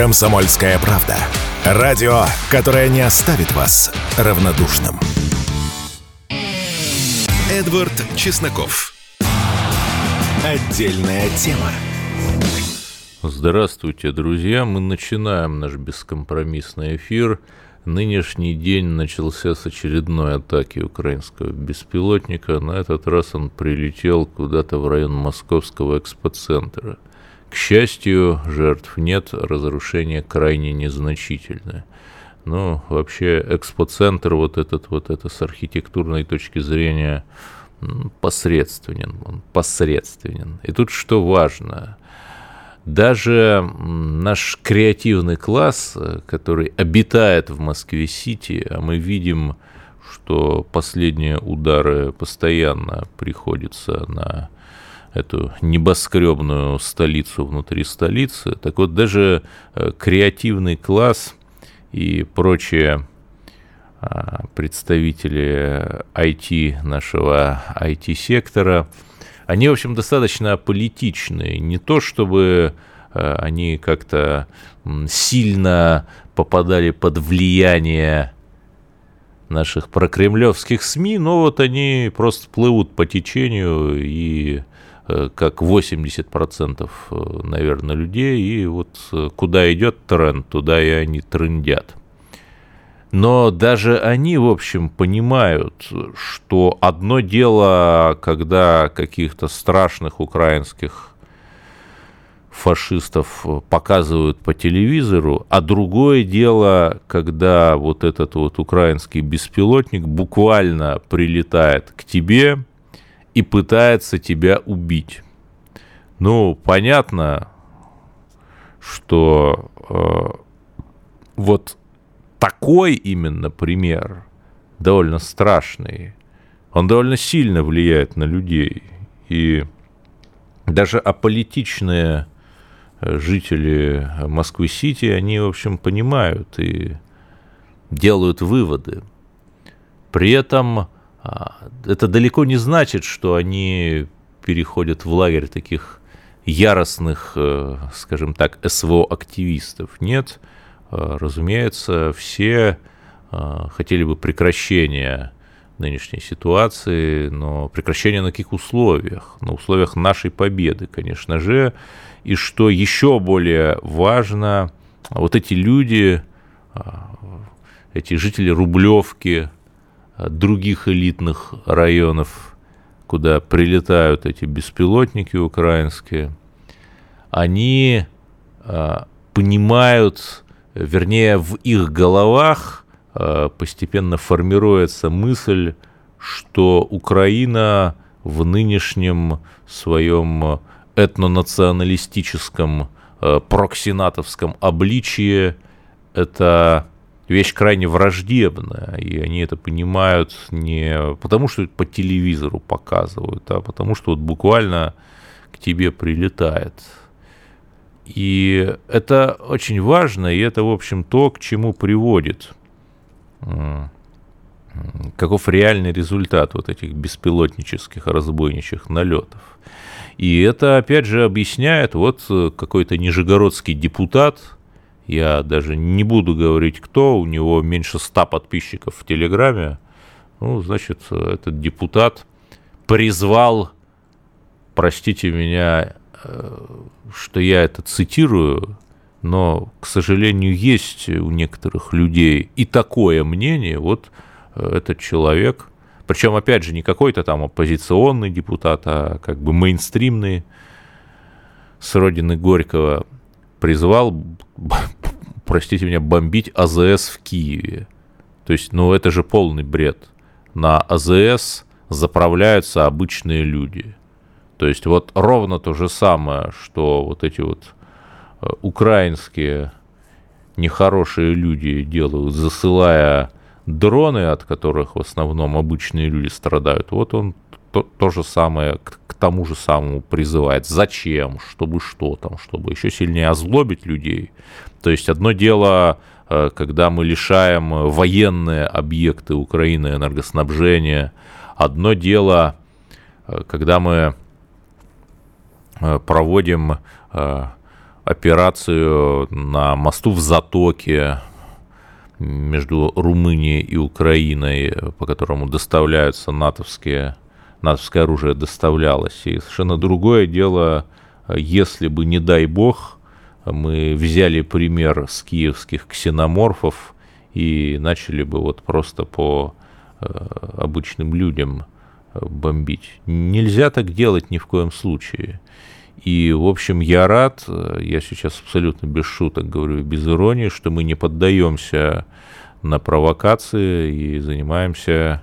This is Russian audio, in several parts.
Комсомольская правда. Радио, которое не оставит вас равнодушным. Эдвард Чесноков. Отдельная тема. Здравствуйте, друзья. Мы начинаем наш бескомпромиссный эфир. Нынешний день начался с очередной атаки украинского беспилотника. На этот раз он прилетел куда-то в район московского экспоцентра. К счастью, жертв нет, разрушение крайне незначительное. Ну, вообще, экспоцентр вот этот вот это с архитектурной точки зрения посредственен, он посредственен. И тут что важно, даже наш креативный класс, который обитает в Москве-Сити, а мы видим, что последние удары постоянно приходятся на эту небоскребную столицу внутри столицы. Так вот, даже э, креативный класс и прочие а, представители IT, нашего IT-сектора, они, в общем, достаточно политичные. Не то, чтобы э, они как-то сильно попадали под влияние наших прокремлевских СМИ, но вот они просто плывут по течению и как 80%, э, наверное, людей, и вот э, куда идет тренд, туда и они трендят. Но даже они, в общем, понимают, что одно дело, когда каких-то страшных украинских фашистов показывают по телевизору, а другое дело, когда вот этот вот украинский беспилотник буквально прилетает к тебе, и пытается тебя убить. Ну, понятно, что э, вот такой именно пример довольно страшный. Он довольно сильно влияет на людей. И даже аполитичные э, жители Москвы-Сити, они, в общем, понимают и делают выводы. При этом это далеко не значит, что они переходят в лагерь таких яростных, э, скажем так, СВО-активистов. Нет, э, разумеется, все э, хотели бы прекращения нынешней ситуации, но прекращение на каких условиях? На условиях нашей победы, конечно же. И что еще более важно, вот эти люди, эти жители Рублевки, других элитных районов, куда прилетают эти беспилотники украинские, они а, понимают, вернее, в их головах а, постепенно формируется мысль, что Украина в нынешнем своем этнонационалистическом а, проксинатовском обличии это вещь крайне враждебная, и они это понимают не потому, что по телевизору показывают, а потому что вот буквально к тебе прилетает. И это очень важно, и это, в общем, то, к чему приводит каков реальный результат вот этих беспилотнических разбойничьих налетов. И это, опять же, объясняет вот какой-то нижегородский депутат, я даже не буду говорить, кто, у него меньше ста подписчиков в Телеграме. Ну, значит, этот депутат призвал, простите меня, э, что я это цитирую, но, к сожалению, есть у некоторых людей и такое мнение, вот э, этот человек, причем, опять же, не какой-то там оппозиционный депутат, а как бы мейнстримный с родины Горького, призвал простите меня, бомбить АЗС в Киеве. То есть, ну это же полный бред. На АЗС заправляются обычные люди. То есть вот ровно то же самое, что вот эти вот э, украинские нехорошие люди делают, засылая дроны, от которых в основном обычные люди страдают. Вот он то, то же самое, к, к тому же самому призывает. Зачем? Чтобы что там? Чтобы еще сильнее озлобить людей. То есть одно дело, э, когда мы лишаем военные объекты Украины энергоснабжения. Одно дело, э, когда мы э, проводим операцию на мосту в Затоке между Румынией и Украиной, по которому доставляются натовские, натовское оружие доставлялось. И совершенно другое дело, если бы, не дай бог, мы взяли пример с киевских ксеноморфов и начали бы вот просто по э, обычным людям бомбить. Нельзя так делать ни в коем случае. И, в общем, я рад, я сейчас абсолютно без шуток говорю, без иронии, что мы не поддаемся на провокации и занимаемся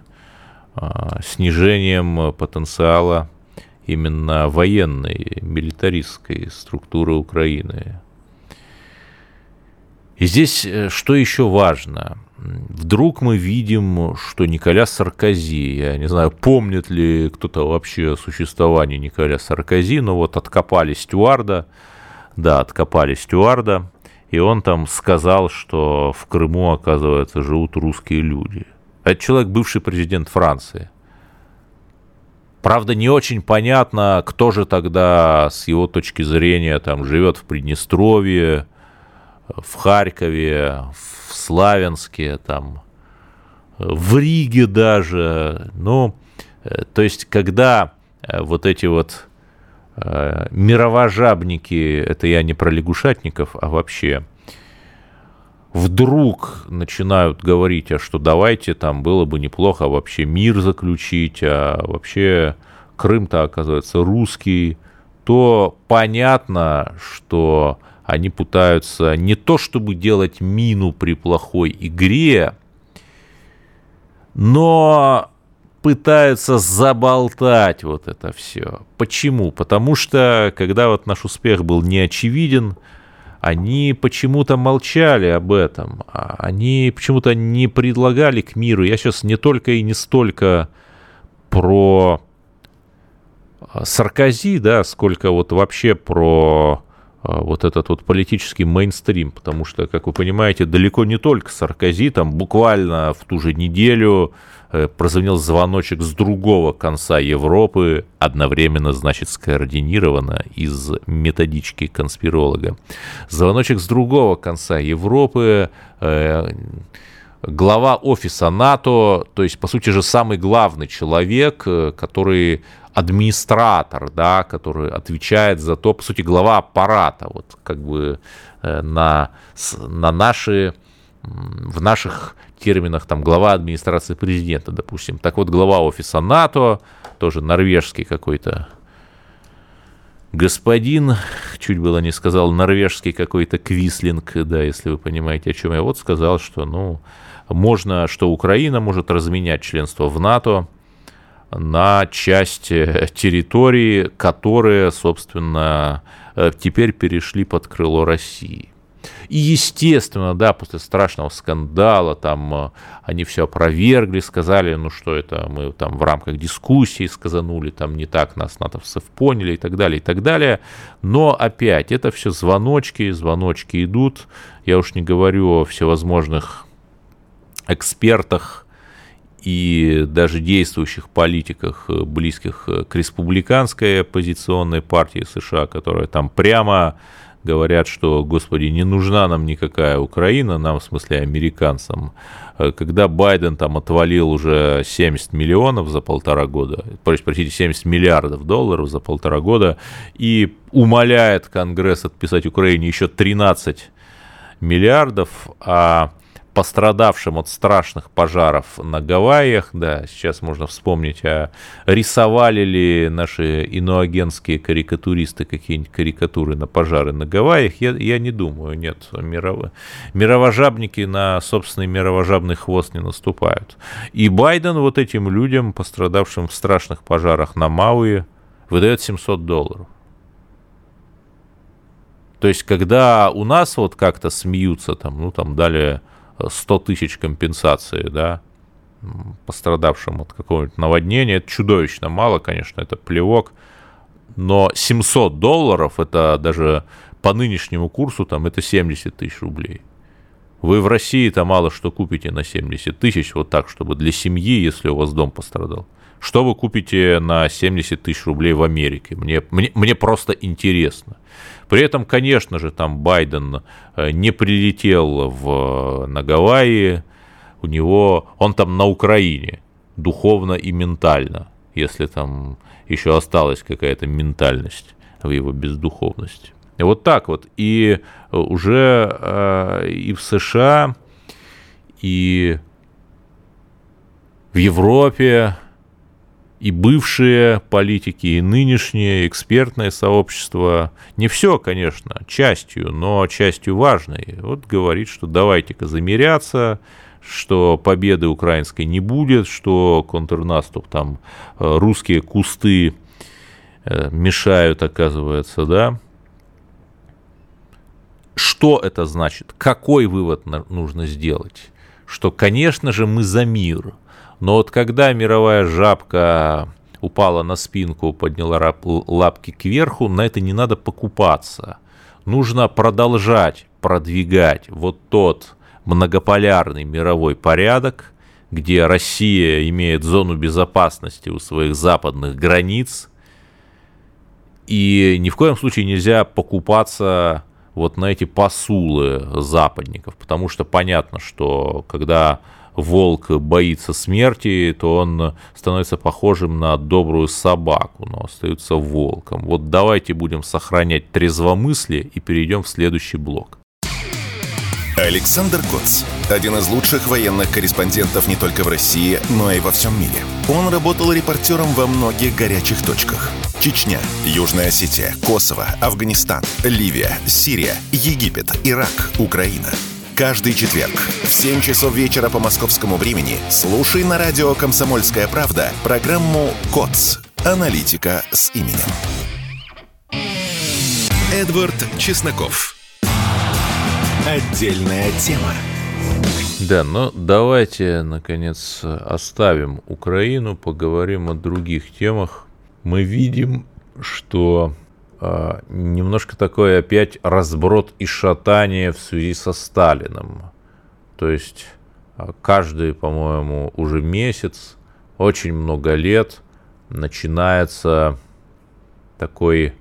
снижением потенциала именно военной, милитаристской структуры Украины. И здесь э, что еще важно? Вдруг мы видим, что Николя Саркози, я не знаю, помнит ли кто-то вообще о существовании Николя Саркози, но вот откопали стюарда, да, откопали стюарда, и он там сказал, что в Крыму, оказывается, живут русские люди. Это человек, бывший президент Франции. Правда, не очень понятно, кто же тогда, с его точки зрения, там живет в Приднестровье, в Харькове, в Славянске, там, в Риге даже. Ну, э, то есть, когда э, вот эти вот э, мировожабники, это я не про лягушатников, а вообще, вдруг начинают говорить, а что давайте там было бы неплохо вообще мир заключить, а вообще Крым-то оказывается русский, то понятно, что они пытаются не то чтобы делать мину при плохой игре, но пытаются заболтать вот это все. Почему? Потому что, когда вот наш успех был неочевиден, они почему-то молчали об этом, а они почему-то не предлагали к миру. Я сейчас не только и не столько про Саркози, да, сколько вот вообще про а, вот этот вот политический мейнстрим, потому что, как вы понимаете, далеко не только Саркози, там буквально в ту же неделю э, прозвонил звоночек с другого конца Европы, одновременно, значит, скоординированно из методички конспиролога. Звоночек с другого конца Европы, э, глава офиса НАТО, то есть, по сути же, самый главный человек, э, который администратор, да, который отвечает за то, по сути, глава аппарата, вот как бы на, на наши, в наших терминах, там, глава администрации президента, допустим. Так вот, глава офиса НАТО, тоже норвежский какой-то господин, чуть было не сказал, норвежский какой-то квислинг, да, если вы понимаете, о чем я, вот сказал, что, ну, можно, что Украина может разменять членство в НАТО, на часть э, территории, которые, собственно, э, теперь перешли под крыло России. И, естественно, да, после страшного скандала там э, они все опровергли, сказали, ну что это, мы там в рамках дискуссии сказанули, там не так нас натовцев поняли и так далее, и так далее. Но опять, это все звоночки, звоночки идут. Я уж не говорю о всевозможных экспертах, и даже действующих политиках, э, близких э, к республиканской оппозиционной партии США, которая там прямо говорят, что, господи, не нужна нам никакая Украина, нам, в смысле, американцам. Э, когда Байден там отвалил уже 70 миллионов за полтора года, простите, 70 миллиардов долларов за полтора года, и умоляет Конгресс отписать Украине еще 13 миллиардов, а пострадавшим от страшных пожаров на Гавайях, да, сейчас можно вспомнить, а рисовали ли наши иноагентские карикатуристы какие-нибудь карикатуры на пожары на Гавайях, я, я не думаю, нет, мирово, мировожабники на собственный мировожабный хвост не наступают. И Байден вот этим людям, пострадавшим в страшных пожарах на Мауи, выдает 700 долларов. То есть, когда у нас вот как-то смеются, там, ну, там дали 100 тысяч компенсации, да, пострадавшим от какого-нибудь наводнения. Это чудовищно мало, конечно, это плевок. Но 700 долларов, это даже по нынешнему курсу, там, это 70 тысяч рублей. Вы в России-то мало что купите на 70 тысяч, вот так, чтобы для семьи, если у вас дом пострадал. Что вы купите на 70 тысяч рублей в Америке? Мне, мне, мне просто интересно. При этом, конечно же, там Байден э, не прилетел в, на Гавайи, у него, он там на Украине, духовно и ментально, если там еще осталась какая-то ментальность в его бездуховности. И вот так вот. И уже э, и в США, и в Европе, и бывшие политики, и нынешнее экспертное сообщество, не все, конечно, частью, но частью важной, вот говорит, что давайте-ка замеряться, что победы украинской не будет, что контрнаступ там э, русские кусты э, мешают, оказывается, да. Что это значит? Какой вывод нужно сделать? Что, конечно же, мы за мир. Но вот когда мировая жабка упала на спинку, подняла лапки кверху, на это не надо покупаться. Нужно продолжать продвигать вот тот многополярный мировой порядок, где Россия имеет зону безопасности у своих западных границ, и ни в коем случае нельзя покупаться вот на эти посулы западников, потому что понятно, что когда волк боится смерти, то он становится похожим на добрую собаку, но остается волком. Вот давайте будем сохранять трезвомыслие и перейдем в следующий блок. Александр Коц. Один из лучших военных корреспондентов не только в России, но и во всем мире. Он работал репортером во многих горячих точках. Чечня, Южная Осетия, Косово, Афганистан, Ливия, Сирия, Египет, Ирак, Украина. Каждый четверг в 7 часов вечера по московскому времени слушай на радио «Комсомольская правда» программу «КОЦ. Аналитика с именем». Эдвард Чесноков. Отдельная тема. Да, но давайте, наконец, оставим Украину, поговорим о других темах. Мы видим, что немножко такое опять разброд и шатание в связи со Сталиным. То есть а, каждый, по-моему, уже месяц, очень много лет начинается такой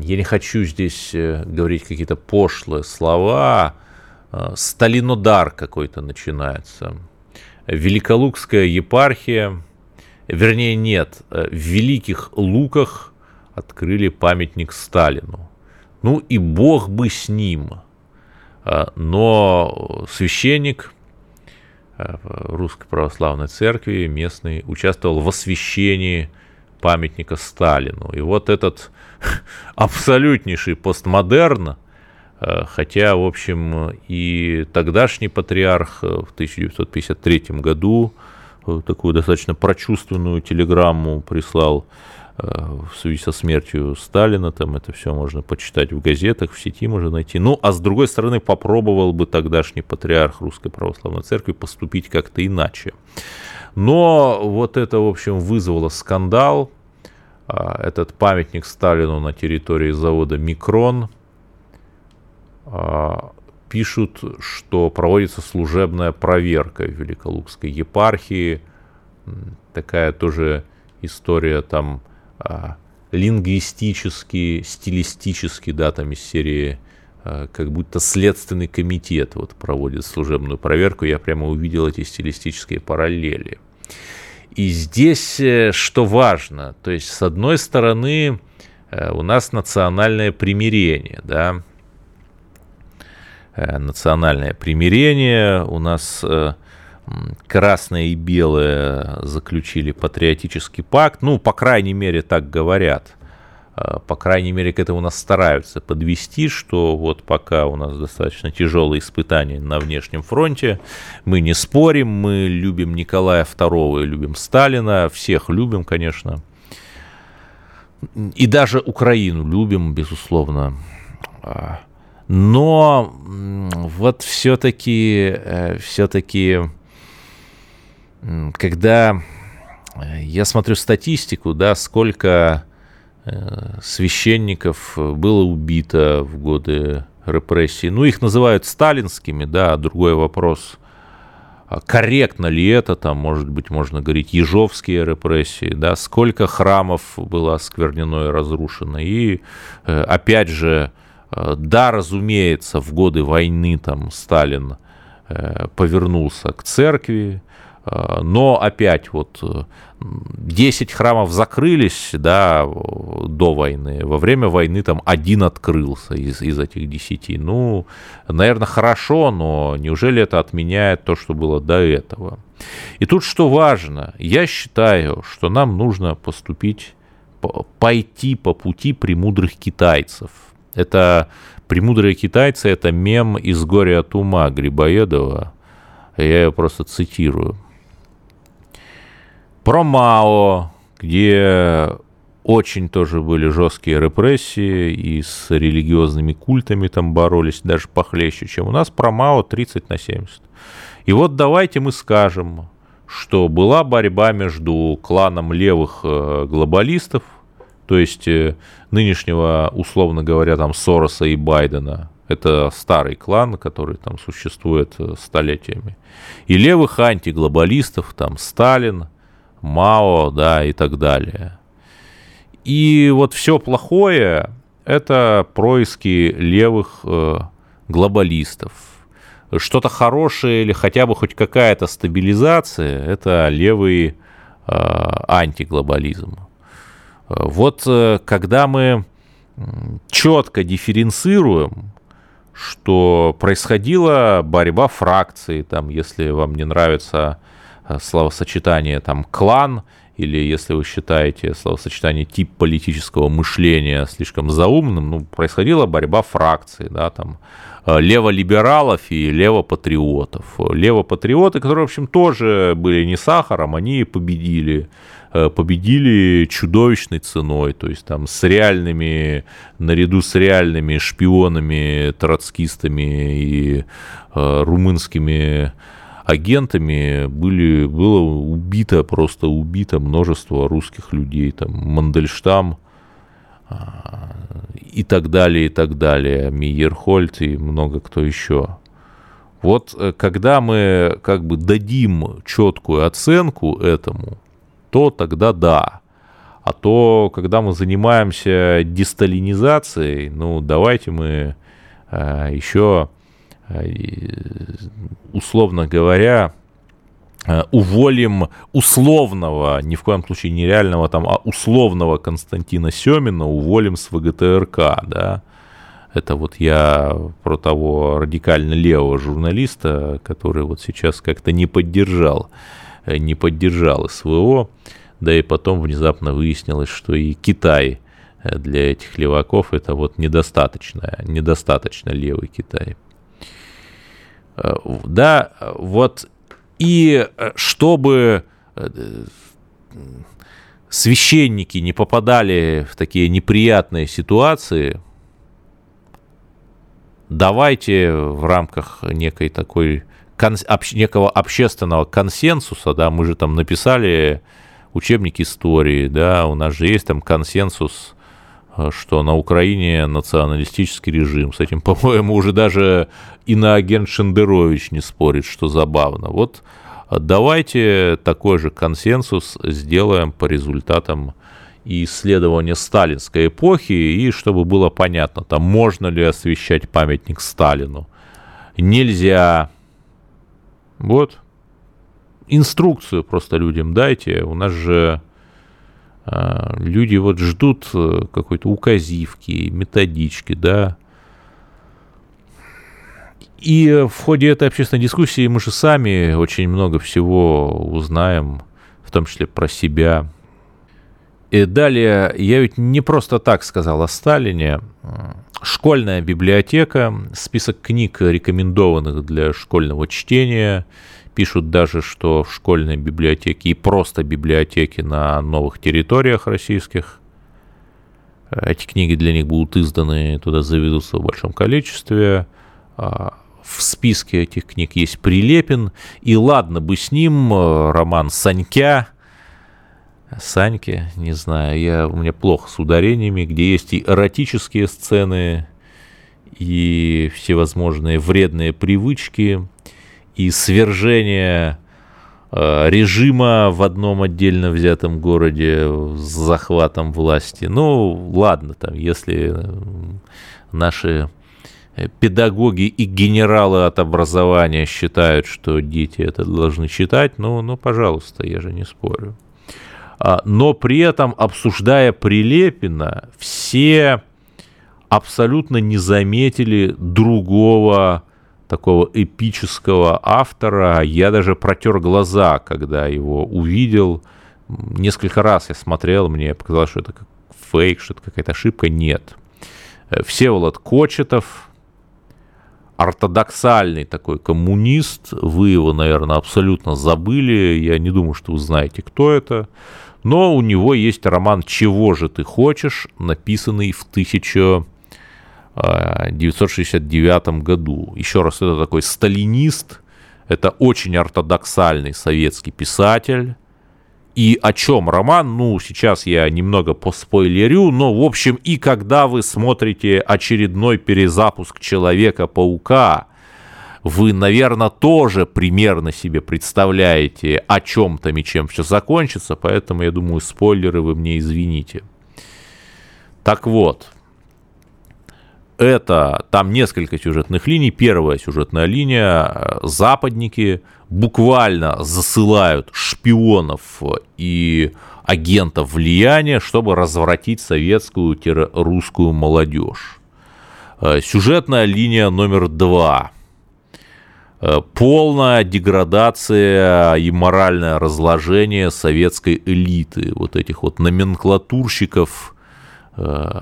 я не хочу здесь э, говорить какие-то пошлые слова, э, Сталинодар какой-то начинается. Великолукская епархия, вернее нет, э, в Великих Луках открыли памятник Сталину. Ну и бог бы с ним. Но священник Русской Православной Церкви местный участвовал в освящении памятника Сталину. И вот этот абсолютнейший постмодерн, э, хотя, в общем, и тогдашний патриарх в 1953 году такую достаточно прочувственную телеграмму прислал в связи со смертью Сталина, там это все можно почитать в газетах, в сети можно найти. Ну, а с другой стороны, попробовал бы тогдашний патриарх Русской Православной Церкви поступить как-то иначе. Но вот это, в общем, вызвало скандал, а, этот памятник Сталину на территории завода «Микрон». А, пишут, что проводится служебная проверка в Великолукской епархии. Такая тоже история там лингвистически, стилистически, да, там из серии как будто следственный комитет вот проводит служебную проверку. Я прямо увидел эти стилистические параллели. И здесь э, что важно, то есть с одной стороны э, у нас национальное примирение, да, э, национальное примирение, у нас красное и белое заключили патриотический пакт, ну, по крайней мере, так говорят. А, по крайней мере, к этому нас стараются подвести, что вот пока у нас достаточно тяжелые испытания на внешнем фронте, мы не спорим, мы любим Николая II любим Сталина, всех любим, конечно. И даже Украину любим, безусловно. А, но вот все-таки, э, все-таки, когда я смотрю статистику, да, сколько Э, священников было убито в годы репрессий. Ну, их называют сталинскими, да, другой вопрос, а корректно ли это, там, может быть, можно говорить, ежовские репрессии, да, сколько храмов было осквернено и разрушено. И, э, опять же, э, да, разумеется, в годы войны там Сталин э, повернулся к церкви, но опять вот 10 храмов закрылись, да, до войны. Во время войны там один открылся из, из этих 10. Ну, наверное, хорошо, но неужели это отменяет то, что было до этого? И тут что важно, я считаю, что нам нужно поступить, пойти по пути премудрых китайцев. Это премудрые китайцы, это мем из «Горя от ума» Грибоедова. Я ее просто цитирую про Мао, где очень тоже были жесткие репрессии и с религиозными культами там боролись даже похлеще, чем у нас. Про Мао 30 на 70. И вот давайте мы скажем, что была борьба между кланом левых э, глобалистов, то есть э, нынешнего, условно говоря, там Сороса и Байдена, это старый клан, который там существует э, столетиями, и левых антиглобалистов, там Сталин, Мао, да, и так далее. И вот все плохое – это происки левых э, глобалистов. Что-то хорошее или хотя бы хоть какая-то стабилизация – это левый э, антиглобализм. Вот э, когда мы четко дифференцируем, что происходила борьба фракций, там, если вам не нравится словосочетание там клан, или если вы считаете словосочетание тип политического мышления слишком заумным, ну, происходила борьба фракций, да, там, э, леволибералов и левопатриотов. Левопатриоты, которые, в общем, тоже были не сахаром, они победили э, победили чудовищной ценой, то есть там с реальными, наряду с реальными шпионами, троцкистами и э, румынскими агентами были, было убито, просто убито множество русских людей, там, Мандельштам а, и так далее, и так далее, Мейерхольд и много кто еще. Вот э, когда мы как бы дадим четкую оценку этому, то тогда да. А то, когда мы занимаемся десталинизацией, ну, давайте мы э, еще условно говоря, э, уволим условного, ни в коем случае не реального там, а условного Константина Семина уволим с ВГТРК, да, это вот я про того радикально левого журналиста, который вот сейчас как-то не поддержал, э, не поддержал СВО, да и потом внезапно выяснилось, что и Китай для этих леваков это вот недостаточно, недостаточно левый Китай. Да, вот, и э, чтобы э, священники не попадали в такие неприятные ситуации, давайте в рамках некой такой некого общественного консенсуса, да, мы же там написали учебник истории, да, у нас же есть там консенсус что на Украине националистический режим. С этим, по-моему, уже даже иноагент Шендерович не спорит, что забавно. Вот э, давайте такой же консенсус сделаем по результатам исследования сталинской эпохи, и чтобы было понятно, там можно ли освещать памятник Сталину. Нельзя. Вот. Инструкцию просто людям дайте. У нас же люди вот ждут э, какой-то указивки, методички, да. И в ходе этой общественной дискуссии мы же сами очень много всего узнаем, в том числе про себя. И далее, я ведь не просто так сказал о Сталине. Школьная библиотека, список книг, рекомендованных для школьного чтения – Пишут даже, что в школьной библиотеке и просто библиотеки на новых территориях российских. Эти книги для них будут изданы, туда заведутся в большом количестве. А, в списке этих книг есть Прилепин. И ладно бы с ним э, роман Санька, Саньки, не знаю, я, у меня плохо с ударениями, где есть и эротические сцены, и всевозможные вредные привычки, и свержение э, режима в одном отдельно взятом городе с захватом власти. Ну, ладно, там, если наши педагоги и генералы от образования считают, что дети это должны читать, ну, ну, пожалуйста, я же не спорю. А, но при этом, обсуждая Прилепина, все абсолютно не заметили другого такого эпического автора. Я даже протер глаза, когда его увидел. Несколько раз я смотрел, мне показалось, что это как фейк, что это какая-то ошибка. Нет. Всеволод Кочетов, ортодоксальный такой коммунист, вы его, наверное, абсолютно забыли, я не думаю, что вы знаете, кто это, но у него есть роман «Чего же ты хочешь», написанный в 1969 году. Еще раз, это такой сталинист, это очень ортодоксальный советский писатель, и о чем роман? Ну, сейчас я немного поспойлерю, но, в общем, и когда вы смотрите очередной перезапуск Человека-паука, вы, наверное, тоже примерно себе представляете, о чем там и чем все закончится, поэтому, я думаю, спойлеры вы мне извините. Так вот, это там несколько сюжетных линий. Первая сюжетная линия, западники буквально засылают шпионов и агентов влияния, чтобы развратить советскую-русскую молодежь. Э, сюжетная линия номер два. Э, полная деградация и моральное разложение советской элиты, вот этих вот номенклатурщиков, э,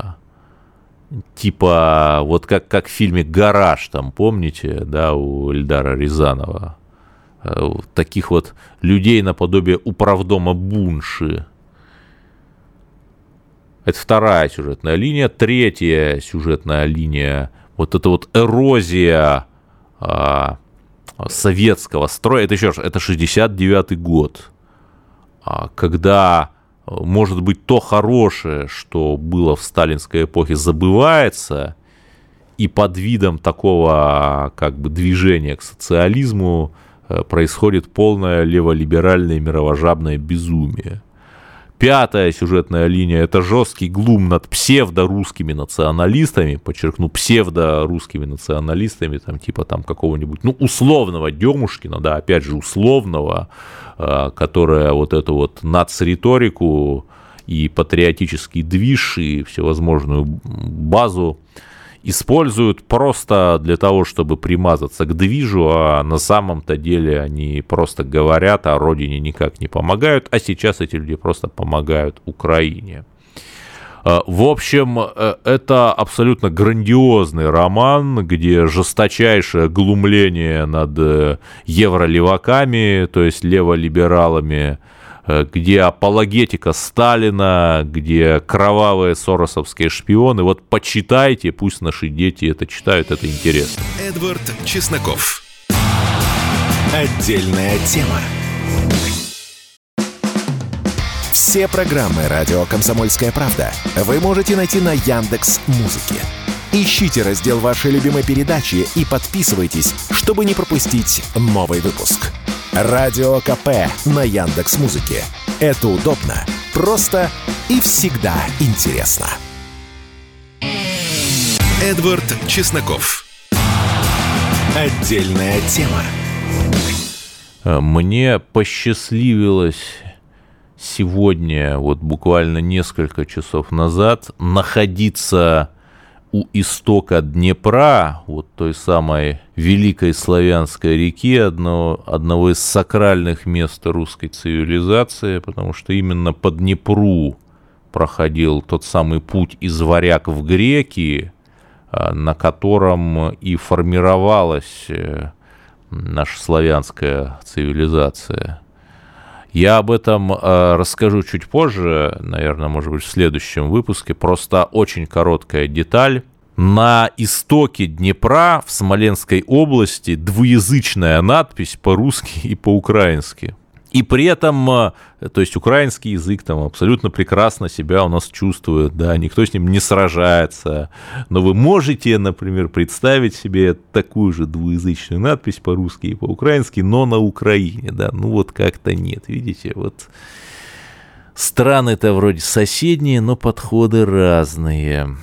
типа вот как, как в фильме «Гараж», там, помните, да, у Эльдара Рязанова, Э, таких вот людей наподобие управдома Бунши. Это вторая сюжетная линия. Третья сюжетная линия, вот это вот эрозия а, советского строя, это еще раз, это 69 год, а, когда, может быть, то хорошее, что было в сталинской эпохе, забывается, и под видом такого как бы движения к социализму Э, происходит полное леволиберальное мировожабное безумие. Пятая сюжетная линия – это жесткий глум над псевдорусскими националистами, подчеркну, псевдорусскими националистами, там типа там какого-нибудь, ну, условного Демушкина, да, опять же, условного, э, которая вот эту вот нацриторику и патриотический движ и всевозможную базу используют просто для того, чтобы примазаться к движу, а на самом-то деле они просто говорят, а родине никак не помогают, а сейчас эти люди просто помогают Украине. А, в общем, э, это абсолютно грандиозный роман, где жесточайшее глумление над э, евролеваками, то есть леволибералами, где апологетика Сталина, где кровавые соросовские шпионы. Вот почитайте, пусть наши дети это читают, это интересно. Эдвард Чесноков. Отдельная тема. Все программы радио Комсомольская правда вы можете найти на Яндекс Музыке. Ищите раздел вашей любимой передачи и подписывайтесь, чтобы не пропустить новый выпуск. Радио КП на Яндекс Музыке. Это удобно, просто и всегда интересно. Эдвард Чесноков. Отдельная тема. Мне посчастливилось сегодня, вот буквально несколько часов назад, находиться у истока Днепра, вот той самой великой славянской реки, одного, одного из сакральных мест русской цивилизации, потому что именно по Днепру проходил тот самый путь из варяг в греки, а, на котором и формировалась э, наша славянская цивилизация. Я об этом э, расскажу чуть позже, наверное, может быть, в следующем выпуске. Просто очень короткая деталь. На истоке Днепра в Смоленской области двуязычная надпись по-русски и по-украински. И при этом, э, то есть украинский язык там абсолютно прекрасно себя у нас чувствует, да, никто с ним не сражается. Но вы можете, например, представить себе такую же двуязычную надпись по-русски и по-украински, но на Украине, да, ну вот как-то нет, видите, вот страны-то вроде соседние, но подходы разные.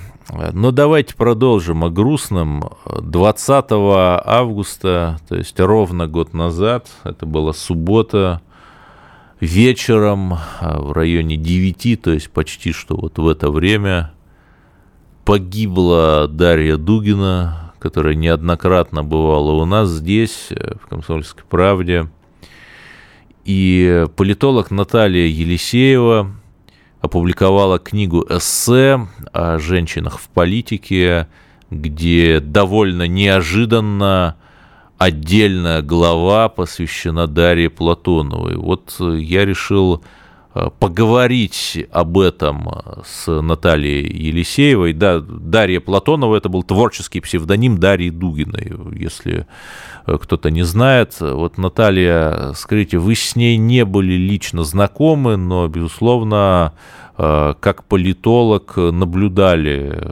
Но давайте продолжим о грустном. 20 августа, то есть ровно год назад, это была суббота, вечером а, в районе 9, то есть почти что вот в это время, погибла Дарья Дугина, которая неоднократно бывала у нас здесь, э, в «Комсомольской правде». И политолог Наталья Елисеева опубликовала книгу эссе о женщинах в политике, где довольно неожиданно отдельная глава посвящена Дарье Платоновой. Вот э, я решил э, поговорить об этом с Натальей Елисеевой. Да, Дарья Платонова – это был творческий псевдоним Дарьи Дугиной, если э, кто-то не знает. Вот, Наталья, скажите, вы с ней не были лично знакомы, но, безусловно, как политолог наблюдали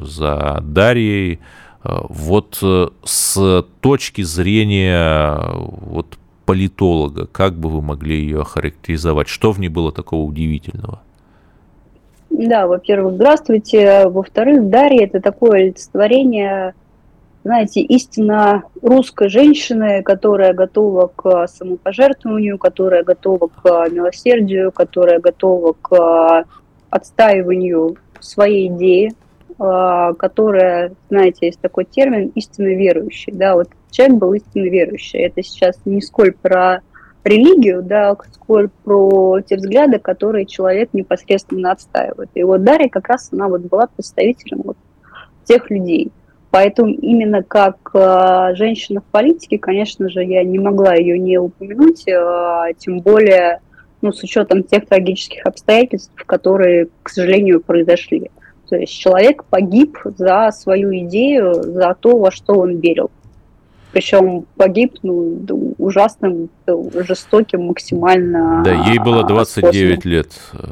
за Дарьей, вот э, с точки зрения вот, политолога, как бы вы могли ее охарактеризовать? Что в ней было такого удивительного? Да, во-первых, здравствуйте. Во-вторых, Дарья – это такое олицетворение, знаете, истинно русской женщины, которая готова к самопожертвованию, которая готова к милосердию, которая готова к отстаиванию своей идеи, которая, знаете, есть такой термин истинно верующий, да, вот человек был истинно верующий. Это сейчас не сколь про религию, да, сколь про те взгляды, которые человек непосредственно отстаивает. И вот Дарья как раз она вот была представителем вот тех людей. Поэтому именно как э, женщина в политике, конечно же, я не могла ее не упомянуть, э, тем более ну, с учетом тех трагических обстоятельств, которые, к сожалению, произошли. То есть человек погиб за свою идею, за то, во что он верил. Причем погиб ну, ужасным, жестоким максимально. Да, ей было 29 способом. лет.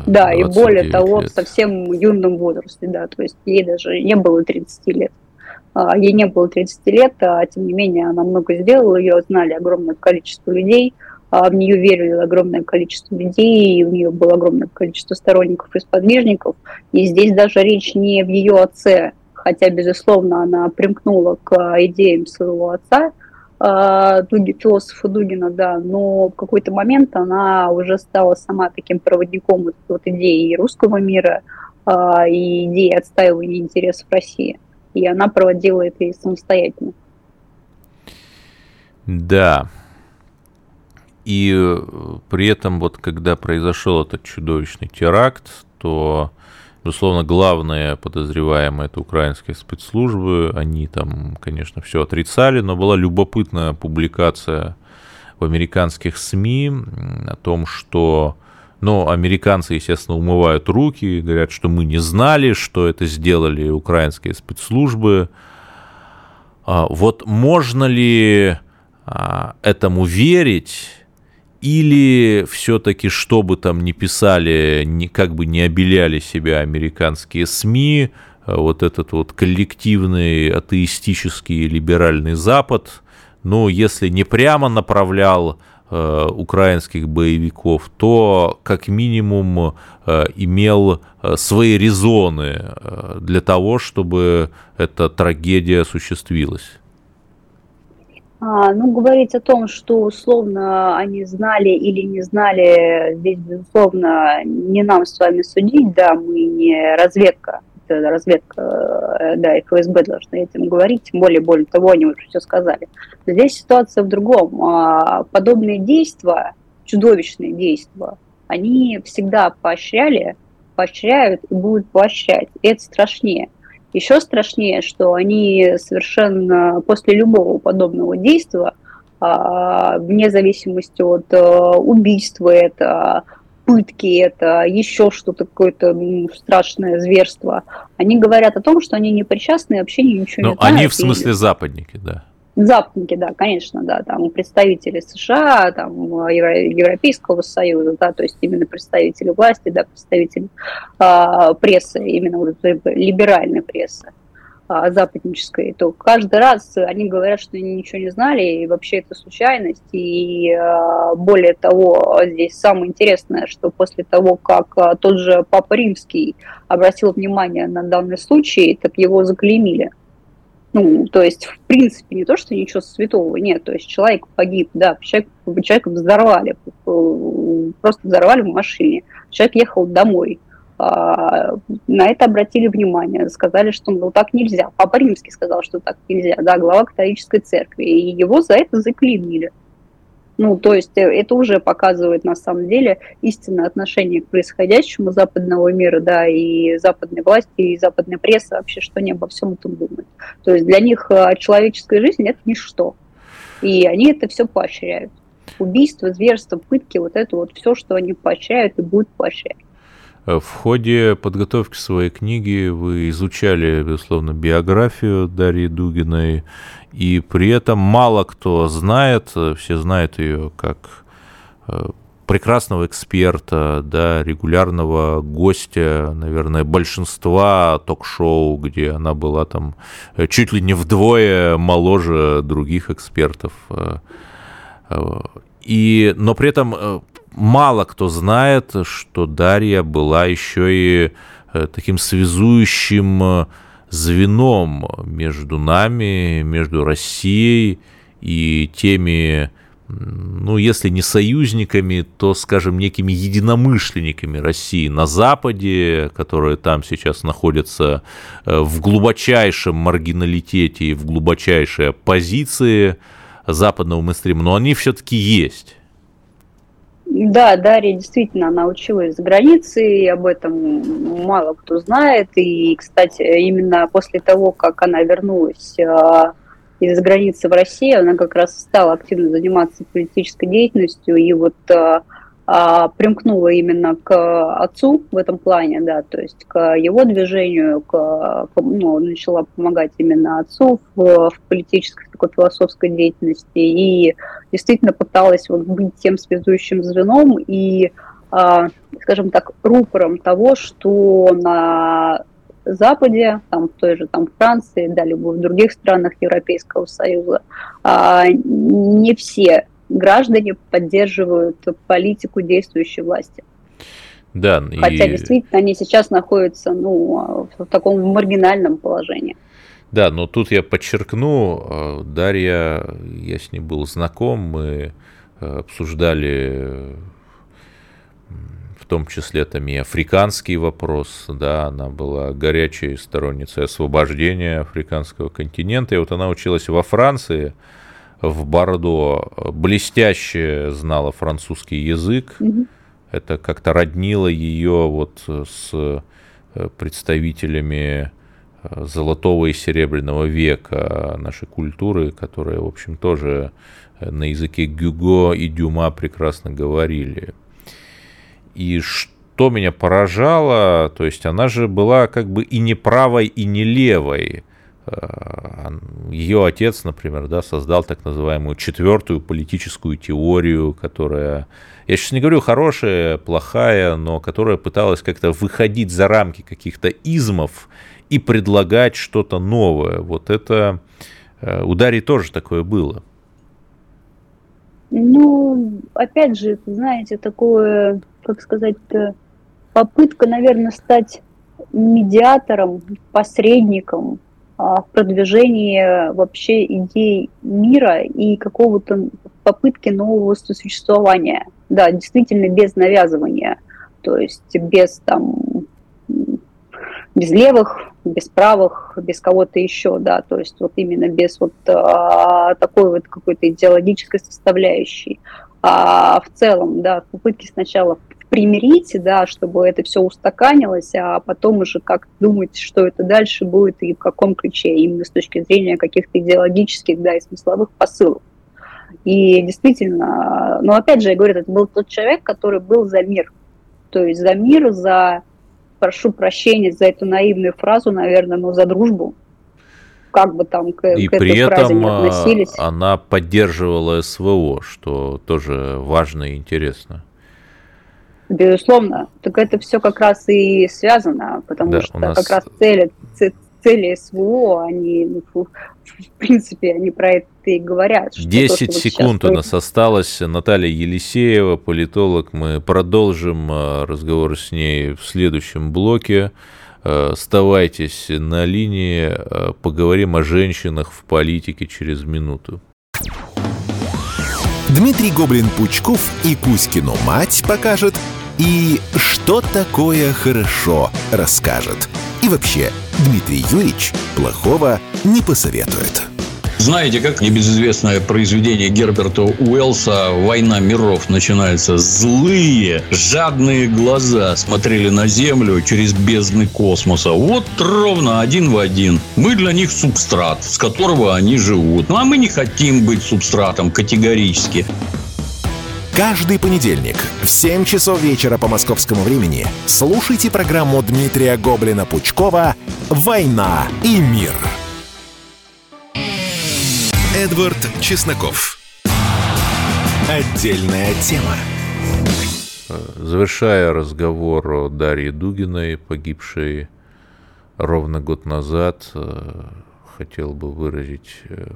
Да, и более того, лет. в совсем юном возрасте, да, то есть ей даже не было 30 лет. А, ей не было 30 лет, а тем не менее она много сделала, ее знали огромное количество людей – в нее верили огромное количество людей, и у нее было огромное количество сторонников и сподвижников. И здесь даже речь не в ее отце, хотя, безусловно, она примкнула к идеям своего отца, а, Дуги, философа Дугина, да, но в какой-то момент она уже стала сама таким проводником вот, вот идеи русского мира а, и идеи отстаивания интересов России. И она проводила это и самостоятельно. Да, и э, при этом, вот когда произошел этот чудовищный теракт, то, безусловно, главные подозреваемые это украинские спецслужбы. Они там, конечно, все отрицали, но была любопытная публикация в американских СМИ о том, что но американцы, естественно, умывают руки, говорят, что мы не знали, что это сделали украинские спецслужбы. А вот можно ли а, этому верить? Или все-таки, что бы там ни писали, ни, как бы не обеляли себя американские СМИ, э, вот этот вот коллективный атеистический либеральный Запад, ну, если не прямо направлял э, украинских боевиков, то как минимум э, имел свои резоны для того, чтобы эта трагедия осуществилась. А, ну, говорить о том, что условно они знали или не знали, здесь, безусловно, не нам с вами судить, да, мы не разведка, это разведка, э, да, и ФСБ должны этим говорить, тем более, более того, они уже все сказали. Здесь ситуация в другом. А, подобные действия, чудовищные действия, они всегда поощряли, поощряют и будут поощрять. И это страшнее. Еще страшнее, что они совершенно после любого подобного действия, а, вне зависимости от э, убийства, это пытки, это еще что-то какое-то страшное зверство, они говорят о том, что они не причастны, вообще ничего Но не знают. они в смысле и... западники, да. Западники, да, конечно, да, там представители США, там Европейского Союза, да, то есть именно представители власти, да, представители э, прессы, именно вот, либеральной прессы э, западнической, то каждый раз они говорят, что они ничего не знали, и вообще это случайность, и э, более того, здесь самое интересное, что после того, как э, тот же Папа Римский обратил внимание на данный случай, так его заклеймили. Ну, то есть, в принципе, не то, что ничего святого нет. То есть человек погиб, да, человек, человека взорвали, просто взорвали в машине. Человек ехал домой. А, на это обратили внимание, сказали, что ну, так нельзя. Папа Римский сказал, что так нельзя, да, глава католической церкви, и его за это заклеймили. Ну, то есть э, это уже показывает на самом деле истинное отношение к происходящему западного мира, да, и западной власти, и западной прессы вообще, что они обо всем этом думают. То есть для них э, человеческая жизнь – это ничто. И они это все поощряют. Убийство, зверство, пытки, вот это вот все, что они поощряют и будут поощрять. В ходе подготовки своей книги вы изучали, безусловно, биографию Дарьи Дугиной, и при этом мало кто знает, все знают ее как э, прекрасного эксперта, да, регулярного гостя, наверное, большинства ток-шоу, где она была там э, чуть ли не вдвое моложе других экспертов. Э, и, но при этом мало кто знает, что Дарья была еще и э, таким связующим э, звеном между нами, между Россией и теми, ну, если не союзниками, то, скажем, некими единомышленниками России на Западе, которые там сейчас находятся э, в глубочайшем маргиналитете и в глубочайшей оппозиции западного мейнстрима, но они все-таки есть. Да, Дарья действительно, она училась за границей, и об этом мало кто знает. И, кстати, именно после того, как она вернулась а, из-за границы в Россию, она как раз стала активно заниматься политической деятельностью. И вот а, примкнула именно к отцу в этом плане, да, то есть к его движению, к, ну, начала помогать именно отцу в, в политической такой философской деятельности и действительно пыталась вот быть тем связующим звеном и, а, скажем так, рупором того, что на Западе, там, в той же там, Франции, да, либо в других странах Европейского Союза, а, не все граждане поддерживают политику действующей власти. Да, Хотя и... действительно они сейчас находятся ну, в таком маргинальном положении. Да, но тут я подчеркну, э, Дарья, я с ней был знаком, мы э, обсуждали в том числе там и африканский вопрос, да, она была горячей сторонницей освобождения африканского континента, и вот она училась во Франции, в Бордо, блестяще знала французский язык. Угу. Это как-то роднило ее вот с э, представителями э, золотого и серебряного века нашей культуры, которые, в общем, тоже э, на языке Гюго и Дюма прекрасно говорили. И что меня поражало, то есть она же была как бы и не правой, и не левой. Э, Ее отец, например, да, создал так называемую четвертую политическую теорию, которая, я сейчас не говорю хорошая, плохая, но которая пыталась как-то выходить за рамки каких-то измов и предлагать что-то новое. Вот это э, у Дарьи тоже такое было. Ну, опять же, знаете, такое, как сказать, попытка, наверное, стать медиатором, посредником а, в продвижении вообще идей мира и какого-то попытки нового существования. Да, действительно без навязывания, то есть без там без левых, без правых, без кого-то еще, да, то есть вот именно без вот а, такой вот какой-то идеологической составляющей. А в целом, да, попытки сначала примирить, да, чтобы это все устаканилось, а потом уже как думать, что это дальше будет и в каком ключе, именно с точки зрения каких-то идеологических, да, и смысловых посылов. И действительно, но опять же, я говорю, это был тот человек, который был за мир. То есть за мир, за, прошу прощения за эту наивную фразу, наверное, но за дружбу. как бы там к, и к при этой фразе этом не а, относились. она поддерживала СВО, что тоже важно и интересно. Безусловно. Так это все как раз и связано, потому Да, что нас- как раз цели, цели СВО, они, ну, в принципе, они про это и говорят. что то, 10 что вот сейчас секунд у нас осталось. Наталья Елисеева, политолог. Мы продолжим э, разговор с ней в следующем блоке. Э, Оставайтесь на линии. э, Поговорим о женщинах в политике через минуту. Дмитрий Гоблин-Пучков и Кузькину мать покажет, и что такое хорошо расскажет. И вообще, Дмитрий Юрьевич плохого не посоветует. Знаете, как небезызвестное произведение Герберта Уэллса «Война миров» начинается? Злые, жадные глаза смотрели на Землю через бездны космоса. Вот ровно один в один. Мы для них субстрат, с которого они живут. Ну, а мы не хотим быть субстратом категорически. Каждый понедельник в 7 часов вечера по московскому времени слушайте программу Дмитрия Гоблина-Пучкова «Война и мир». Эдвард Чесноков. Отдельная тема. Э, Завершая разговор о Дарье Дугиной, погибшей ровно год назад, э, хотел бы выразить, э,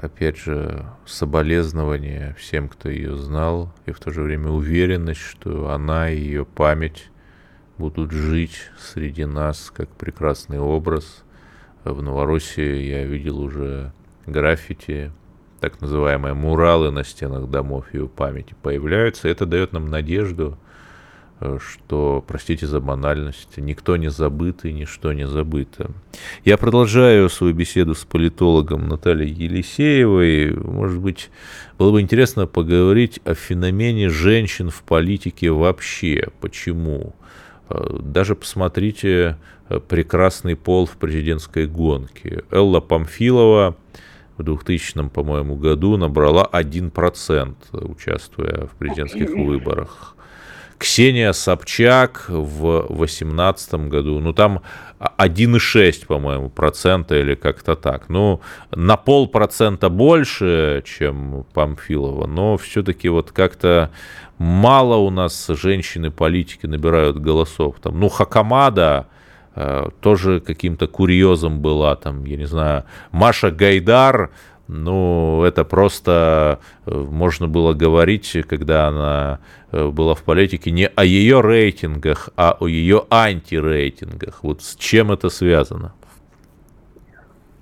опять же, соболезнования всем, кто ее знал, и в то же время уверенность, что она и ее память будут жить среди нас как прекрасный образ. В Новороссии я видел уже граффити, так называемые муралы на стенах домов ее памяти появляются. Это дает нам надежду, э, что, простите за банальность, никто не забыт и ничто не забыто. Я продолжаю свою беседу с политологом Натальей Елисеевой. Может быть, было бы интересно поговорить о феномене женщин в политике вообще. Почему? Э, Даже посмотрите э, «Прекрасный пол в президентской гонке». Элла Памфилова в 2000, по-моему, году набрала 1%, участвуя в президентских выборах. Ксения Собчак в 2018 году, ну там 1,6, по-моему, процента или как-то так. Ну, на полпроцента больше, чем Памфилова, но все-таки вот как-то мало у нас женщины-политики набирают голосов. Там, ну, Хакамада тоже каким-то курьезом была, там, я не знаю, Маша Гайдар, ну, это просто э, можно было говорить, когда она э, была в политике, не о ее рейтингах, а о ее антирейтингах. Вот с чем это связано?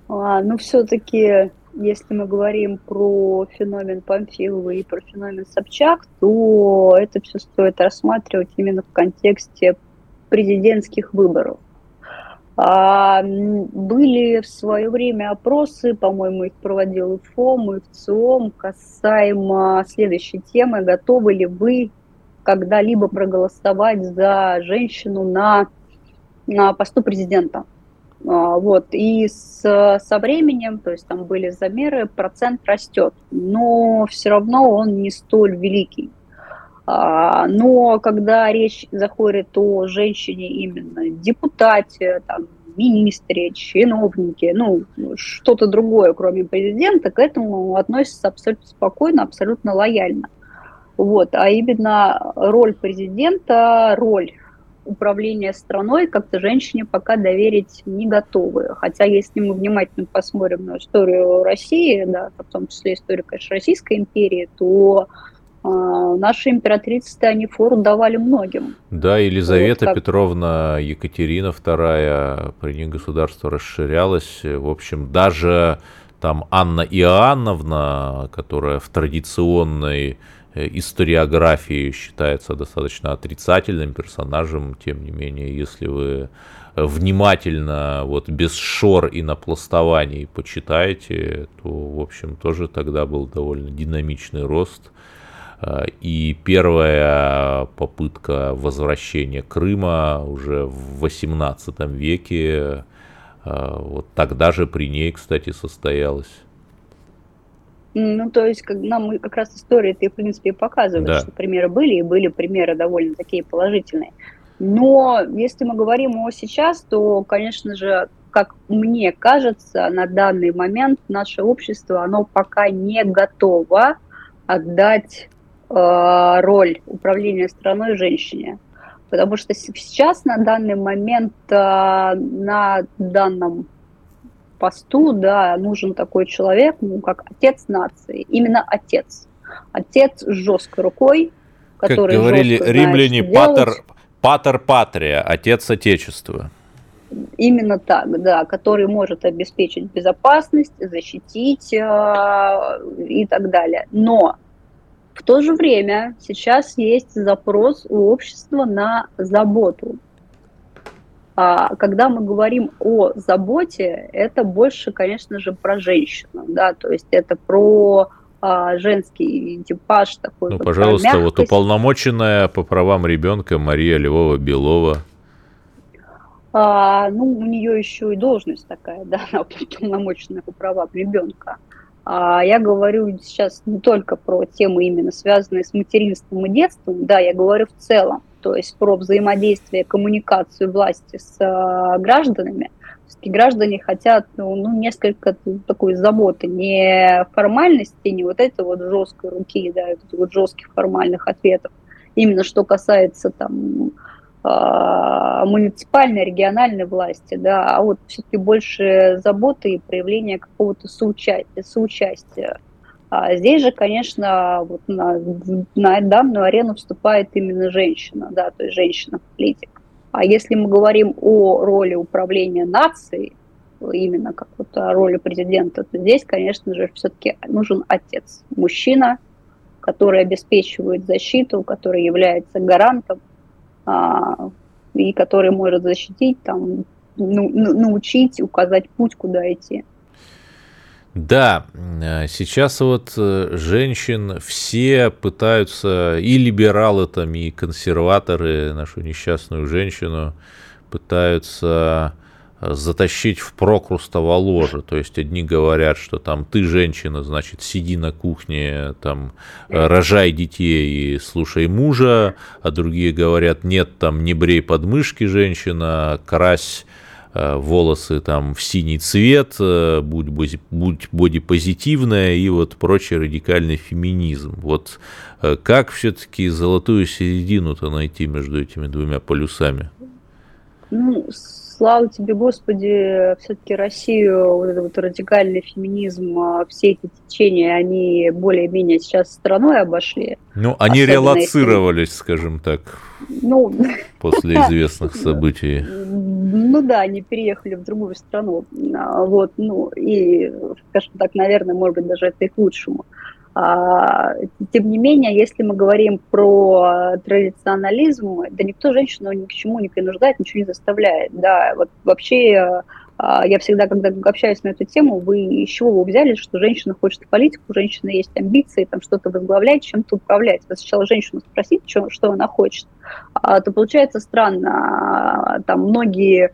А, ну, все-таки, если мы говорим про феномен Памфиловой и про феномен Собчак, то это все стоит рассматривать именно в контексте президентских выборов. А, были в свое время опросы, по-моему, их проводил и ФОМ, и в ЦИОМ, касаемо следующей темы, готовы ли вы когда-либо проголосовать за женщину на, на посту президента. А, Вот, и с, со временем, то есть там были замеры, процент растет, но все равно он не столь великий. А, Но когда речь заходит о женщине именно депутате, там, министре, чиновнике, ну, что-то другое, кроме президента, к этому относятся абсолютно спокойно, абсолютно лояльно. Вот, а именно роль президента, роль управления страной как-то женщине пока доверить не готовы. Хотя, если мы внимательно посмотрим на историю России, да, в том числе историю, конечно, Российской империи, то наши императрицы они фору давали многим. Да, Елизавета Вот как- Петровна, Екатерина II, при них государство расширялось. В общем, даже там Анна Иоанновна, которая в традиционной э, историографии считается достаточно отрицательным персонажем, тем не менее, если вы внимательно, вот без шор и напластований почитаете, то, в общем, тоже тогда был довольно динамичный рост. И первая попытка возвращения Крыма уже в 18 веке, а, вот тогда же при ней, кстати, состоялась. Ну, то есть, как нам как раз история это, в принципе, показывает, Да. что примеры были, и были примеры довольно такие положительные. Но если мы говорим о сейчас, то, конечно же, как мне кажется, на данный момент наше общество, оно пока не готово отдать э, роль управления страной женщине. Потому что сейчас на данный момент э, на данном посту да, нужен такой человек, ну, как отец нации, именно отец. Отец с жесткой рукой, который Как говорили римляне, патер, патер патрия, отец отечества. Именно так, да, который может обеспечить безопасность, защитить э, и так далее. Но в то же время сейчас есть запрос у общества на заботу. А когда мы говорим о заботе, это больше, конечно же, про женщину, да, то есть это про а, женский типаж такой. Ну, вот, пожалуйста, вот уполномоченная по правам ребенка Мария Львова-Белова. А, ну, у нее еще и должность такая, да, она уполномоченная по правам ребенка. А я говорю сейчас не только про темы именно связанные с материнством и детством, да, я говорю в целом то есть про взаимодействие, коммуникацию власти с э, гражданами. Все-таки граждане хотят ну, ну, несколько такой заботы, не формальности, не вот этой вот жесткой руки, да, вот жестких формальных ответов. Именно что касается там муниципальной, региональной власти, да, а вот все-таки больше заботы и проявления какого-то соучастия, соучастия а здесь же, конечно, вот на, на данную арену вступает именно женщина, да, то есть женщина-политик. А если мы говорим о роли управления нацией, именно как вот о роли президента, то здесь, конечно же, все-таки нужен отец, мужчина, который обеспечивает защиту, который является гарантом а, и который может защитить, там, ну, научить, указать путь, куда идти. Да, э, сейчас вот э, женщин все пытаются, и либералы там, и консерваторы, нашу несчастную женщину, пытаются затащить в прокрустово ложе. То есть одни говорят, что там ты женщина, значит, сиди на кухне, там, рожай детей и слушай мужа, а другие говорят, нет, там, не брей подмышки, женщина, крась Э, волосы там в синий цвет, э, будь, будь бодипозитивная и вот прочий радикальный феминизм. Вот э, как все-таки золотую середину-то найти между этими двумя полюсами? Ну, слава тебе, Господи, все-таки Россию, вот этот вот радикальный феминизм, а, все эти течения, они более-менее сейчас страной обошли. Ну, они Особенно релацировались, если... скажем так, ну, после известных событий. Ну да, они переехали в другую страну. А, вот, ну, и, скажем так, наверное, может быть, даже это и к лучшему. А, тем не менее, если мы говорим про традиционализм, да никто женщину ни к чему не принуждает, ничего не заставляет. Да, вот вообще а, я всегда, когда общаюсь на эту тему, вы из чего вы взяли, что женщина хочет в политику, у женщины есть амбиции, там что-то возглавлять, чем-то управлять. Вы сначала женщину спросить, что, что она хочет, а, то получается странно. Там многие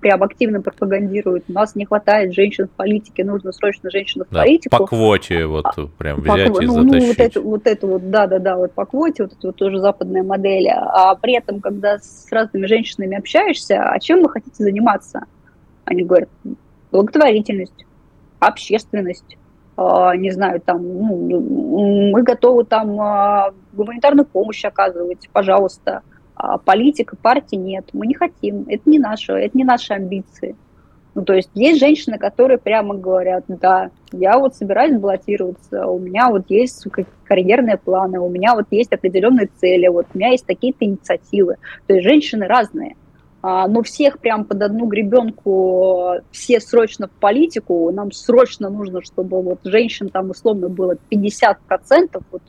прям активно пропагандируют, у нас не хватает женщин в политике, нужно срочно женщину в да, политику. По квоте вот прям взять по, и ну, затащить. Ну, вот это, вот это вот, да-да-да, вот по квоте, вот это вот тоже западная модель. А при этом, когда с разными женщинами общаешься, а чем вы хотите заниматься? Они говорят, благотворительность, общественность, э, не знаю, там, ну, мы готовы там гуманитарную помощь оказывать, пожалуйста. А политика, партии нет, мы не хотим, это не наше, это не наши амбиции. Ну, то есть есть женщины, которые прямо говорят, да, я вот собираюсь баллотироваться, у меня вот есть карьерные планы, у меня вот есть определенные цели, вот у меня есть такие-то инициативы. То есть женщины разные. А, но всех прям под одну гребенку, все срочно в политику, нам срочно нужно, чтобы вот женщин там условно было 50%, вот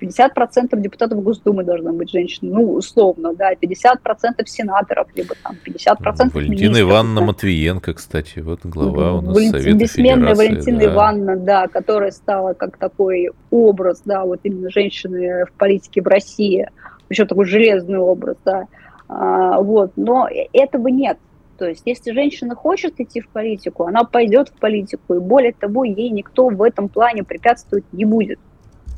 50% депутатов Госдумы должны быть женщины, ну, условно, да, 50% сенаторов, либо там 50% Валентина Ивановна да. Матвиенко, кстати, вот глава у нас Валентин, Совета Бессменная Валентина да. Ивановна, да, которая стала как такой образ, да, вот именно женщины в политике в России, еще такой железный образ, да, а, вот, но этого нет. То есть, если женщина хочет идти в политику, она пойдет в политику, и более того, ей никто в этом плане препятствовать не будет.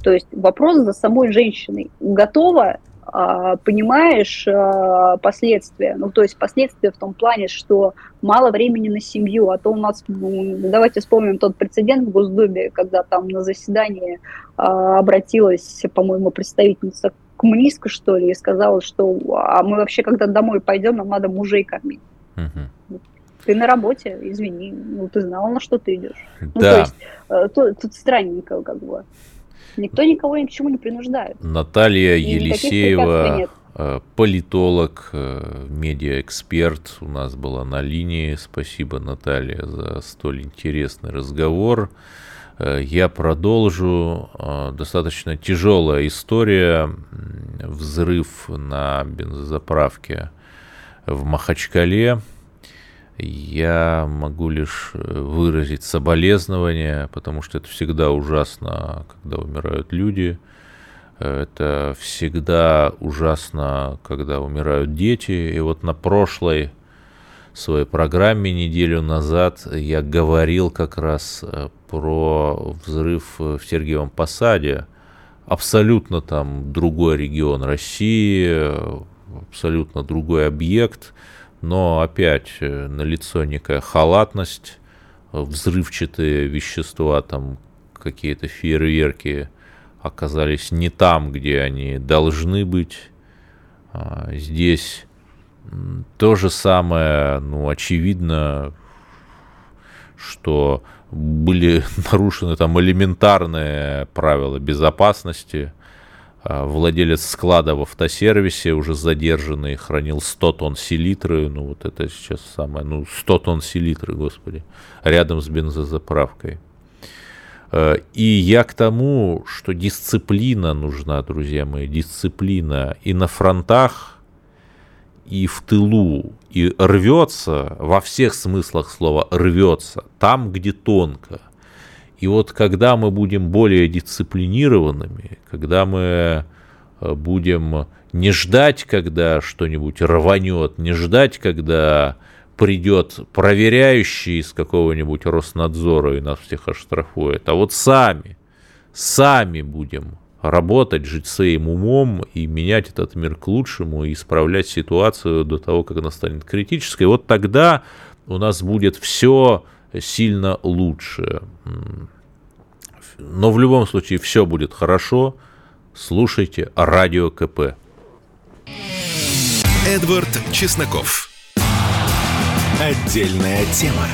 То есть вопрос за самой женщиной. Готова а, понимаешь а, последствия. Ну, то есть последствия в том плане, что мало времени на семью, а то у нас, ну, давайте вспомним тот прецедент в Госдуме, когда там на заседании обратилась, по-моему, представительница коммунистка, что ли, и сказала, что а мы вообще, когда домой пойдем, нам надо мужей кормить. Угу. Ты на работе, извини, ну ты знала, на что ты идешь. Да. Ну, то есть э, тут, тут странненько как бы. Никто никого ни к чему не принуждает. Наталья и Елисеева, э, политолог, э, медиаэксперт у нас была на линии. Спасибо, Наталья, за столь интересный разговор. Э, я продолжу. Достаточно тяжелая история. Взрыв на бензозаправке в Махачкале. Я могу лишь э, выразить соболезнования, потому что это всегда ужасно, когда умирают люди. Это всегда ужасно, когда умирают дети. И вот на прошлой своей программе неделю назад я говорил как раз э, про взрыв в Сергиевом Посаде. Абсолютно там другой регион России, абсолютно другой объект – но опять э, налицо некая халатность, взрывчатые вещества, там какие-то фейерверки оказались не там, где они должны быть. А, здесь то же самое, ну, очевидно, что были нарушены там элементарные правила безопасности – а, владелец склада в автосервисе, уже задержанный, хранил 100 тонн селитры, ну вот это сейчас самое, ну 100 тонн селитры, господи, рядом с бензозаправкой. А, и я к тому, что дисциплина нужна, друзья мои, дисциплина и на фронтах, и в тылу, и рвется, во всех смыслах слова рвется, там, где тонко – и вот когда мы будем более дисциплинированными, когда мы э, будем не ждать, когда что-нибудь рванет, не ждать, когда придет проверяющий из какого-нибудь Роснадзора и нас всех оштрафует, а вот сами, сами будем работать, жить своим умом и менять этот мир к лучшему и исправлять ситуацию до того, как она станет критической. Вот тогда у нас будет все сильно лучше. Но в любом случае все будет хорошо. Слушайте радио КП. Эдвард Чесноков. Отдельная тема.